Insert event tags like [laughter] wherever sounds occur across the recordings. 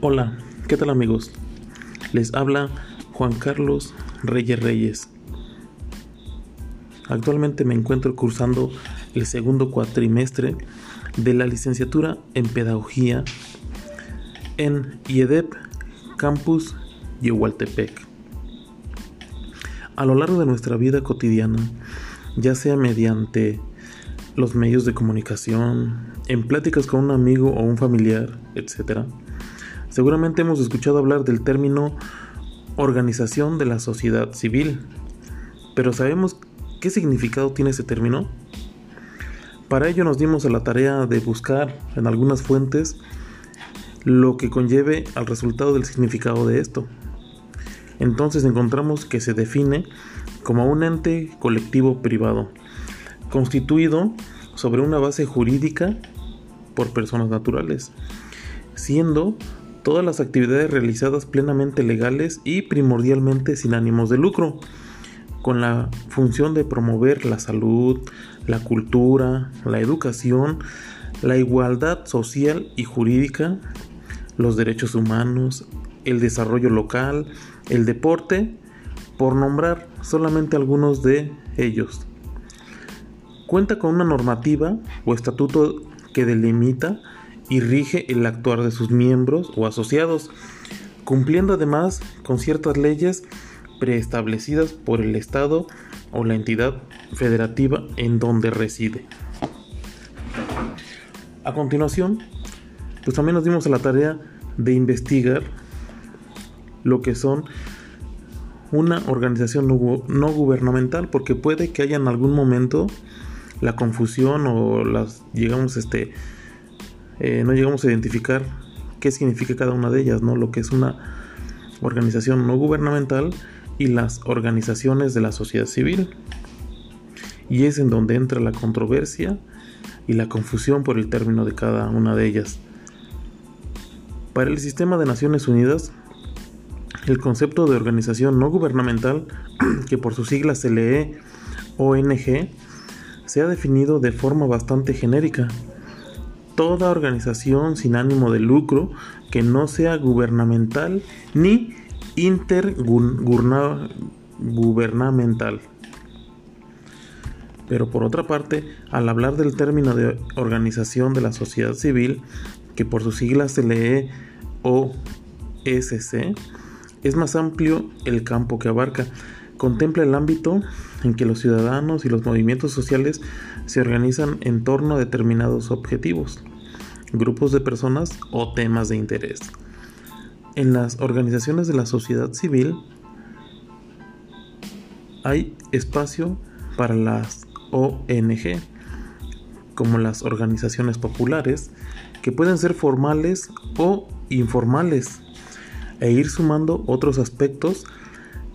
Hola, ¿qué tal amigos? Les habla Juan Carlos Reyes Reyes. Actualmente me encuentro cursando el segundo cuatrimestre de la licenciatura en Pedagogía en IEDEP Campus Yehualtepec. A lo largo de nuestra vida cotidiana, ya sea mediante los medios de comunicación, en pláticas con un amigo o un familiar, etc., Seguramente hemos escuchado hablar del término organización de la sociedad civil, pero ¿sabemos qué significado tiene ese término? Para ello nos dimos a la tarea de buscar en algunas fuentes lo que conlleve al resultado del significado de esto. Entonces encontramos que se define como un ente colectivo privado, constituido sobre una base jurídica por personas naturales, siendo todas las actividades realizadas plenamente legales y primordialmente sin ánimos de lucro, con la función de promover la salud, la cultura, la educación, la igualdad social y jurídica, los derechos humanos, el desarrollo local, el deporte, por nombrar solamente algunos de ellos. Cuenta con una normativa o estatuto que delimita y rige el actuar de sus miembros o asociados, cumpliendo además con ciertas leyes preestablecidas por el Estado o la entidad federativa en donde reside. A continuación, pues también nos dimos a la tarea de investigar lo que son una organización no, gubernamental, porque puede que haya en algún momento la confusión o las, digamos, este, eh, no llegamos a identificar qué significa cada una de ellas, ¿no? Lo que es una organización no gubernamental y las organizaciones de la sociedad civil. Y es en donde entra la controversia y la confusión por el término de cada una de ellas. Para el sistema de Naciones Unidas, el concepto de organización no gubernamental, [clears throat] que por sus siglas se lee ONG, se ha definido de forma bastante genérica toda organización sin ánimo de lucro que no sea gubernamental ni intergubernamental. Pero por otra parte, al hablar del término de organización de la sociedad civil, que por sus siglas se lee OSC, es más amplio el campo que abarca. Contempla el ámbito en que los ciudadanos y los movimientos sociales se organizan en torno a determinados objetivos grupos de personas o temas de interés. En las organizaciones de la sociedad civil hay espacio para las ONG, como las organizaciones populares, que pueden ser formales o informales, e ir sumando otros aspectos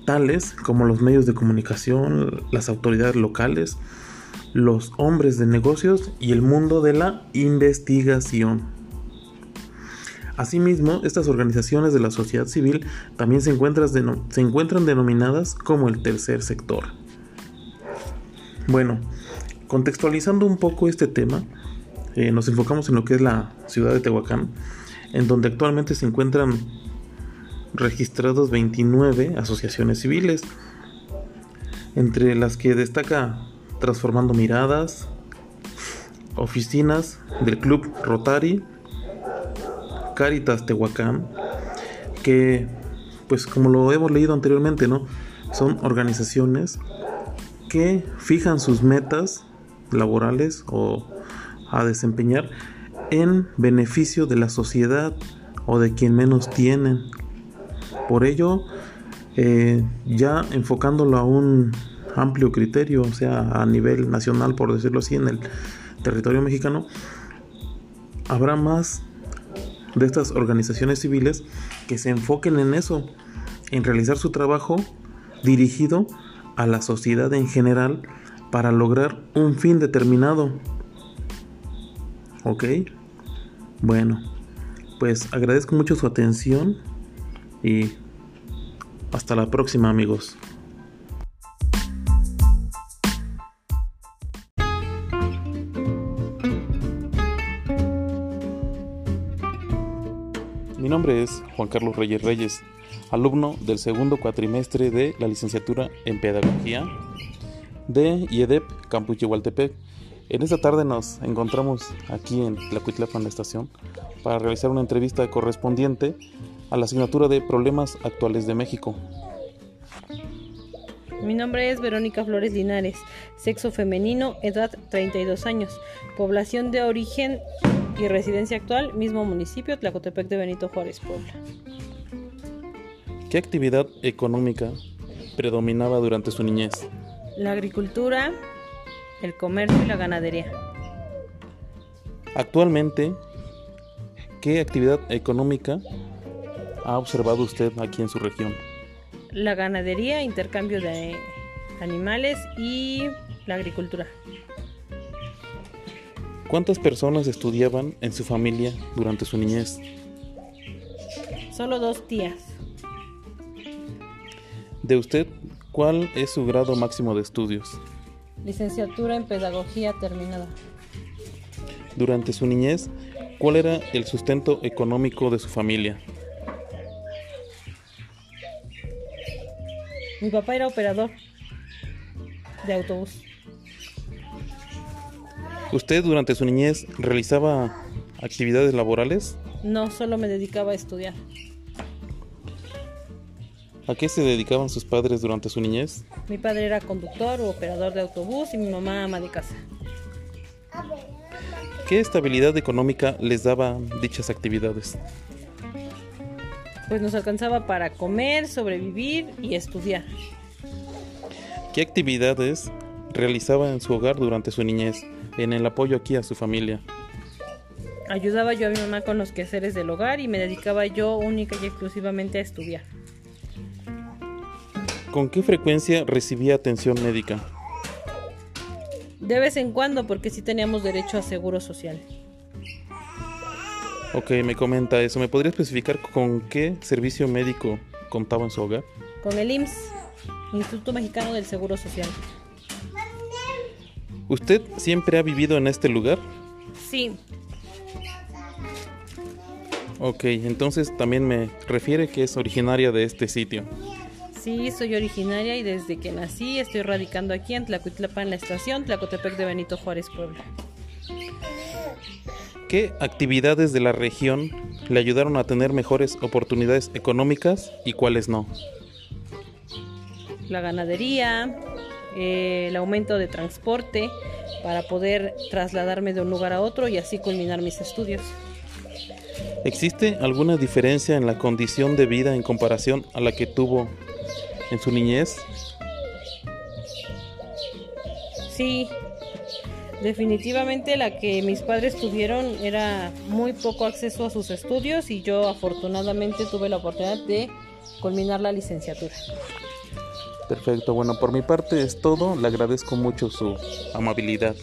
tales como los medios de comunicación, las autoridades locales, los hombres de negocios y el mundo de la investigación. Asimismo, estas organizaciones de la sociedad civil también se encuentran, denominadas como el tercer sector. Bueno, contextualizando un poco este tema, eh, nos enfocamos en lo que es la ciudad de Tehuacán, en donde actualmente se encuentran registrados 29 asociaciones civiles, entre las que destaca Transformando Miradas, oficinas del Club Rotary, Caritas Tehuacán, que pues como lo hemos leído anteriormente, ¿no? Son organizaciones que fijan sus metas laborales o a desempeñar en beneficio de la sociedad o de quien menos tienen. Por ello, eh, ya enfocándolo a un amplio criterio, o sea, a nivel nacional, por decirlo así, en el territorio mexicano, habrá más de estas organizaciones civiles que se enfoquen en eso, en realizar su trabajo dirigido a la sociedad en general para lograr un fin determinado. ¿Ok? Bueno, pues agradezco mucho su atención y hasta la próxima amigos. Mi nombre es Juan Carlos Reyes Reyes, alumno del segundo cuatrimestre de la licenciatura en Pedagogía de IEDEP Campus Yehualtepec. En esta tarde nos encontramos aquí en Tlacuitlapan, la estación, para realizar una entrevista correspondiente a la asignatura de Problemas Actuales de México. Mi nombre es Verónica Flores Linares, sexo femenino, edad 32 años, población de origen y residencia actual, mismo municipio, Tlacotepec de Benito Juárez, Puebla. ¿Qué actividad económica predominaba durante su niñez? La agricultura, el comercio y la ganadería. Actualmente, ¿qué actividad económica ha observado usted aquí en su región? La ganadería, intercambio de animales y la agricultura. ¿Cuántas personas estudiaban en su familia durante su niñez? Solo dos tías. De usted, ¿cuál es su grado máximo de estudios? Licenciatura en Pedagogía terminada. Durante su niñez, ¿cuál era el sustento económico de su familia? Mi papá era operador de autobús. ¿Usted durante su niñez realizaba actividades laborales? No, solo me dedicaba a estudiar. ¿A qué se dedicaban sus padres durante su niñez? Mi padre era conductor o operador de autobús y mi mamá ama de casa. ¿Qué estabilidad económica les daba dichas actividades? Pues nos alcanzaba para comer, sobrevivir y estudiar. ¿Qué actividades realizaba en su hogar durante su niñez? en el apoyo aquí a su familia. Ayudaba yo a mi mamá con los quehaceres del hogar y me dedicaba yo única y exclusivamente a estudiar. ¿Con qué frecuencia recibía atención médica? De vez en cuando, porque sí teníamos derecho a seguro social. Ok, me comenta eso. ¿Me podría especificar con qué servicio médico contaba en su hogar? Con el IMSS, Instituto Mexicano del Seguro Social. ¿Usted siempre ha vivido en este lugar? Sí. Ok, entonces también me refiere que es originaria de este sitio. Sí, soy originaria y desde que nací estoy radicando aquí en Tlacuitlapan, la estación Tlacotepec de Benito Juárez, Puebla. ¿Qué actividades de la región le ayudaron a tener mejores oportunidades económicas y cuáles no? La ganadería, eh, el aumento de transporte para poder trasladarme de un lugar a otro y así culminar mis estudios. ¿Existe alguna diferencia en la condición de vida en comparación a la que tuvo en su niñez? Sí, definitivamente la que mis padres tuvieron era muy poco acceso a sus estudios y yo afortunadamente tuve la oportunidad de culminar la licenciatura. Perfecto, bueno, por mi parte es todo. Le agradezco mucho su amabilidad.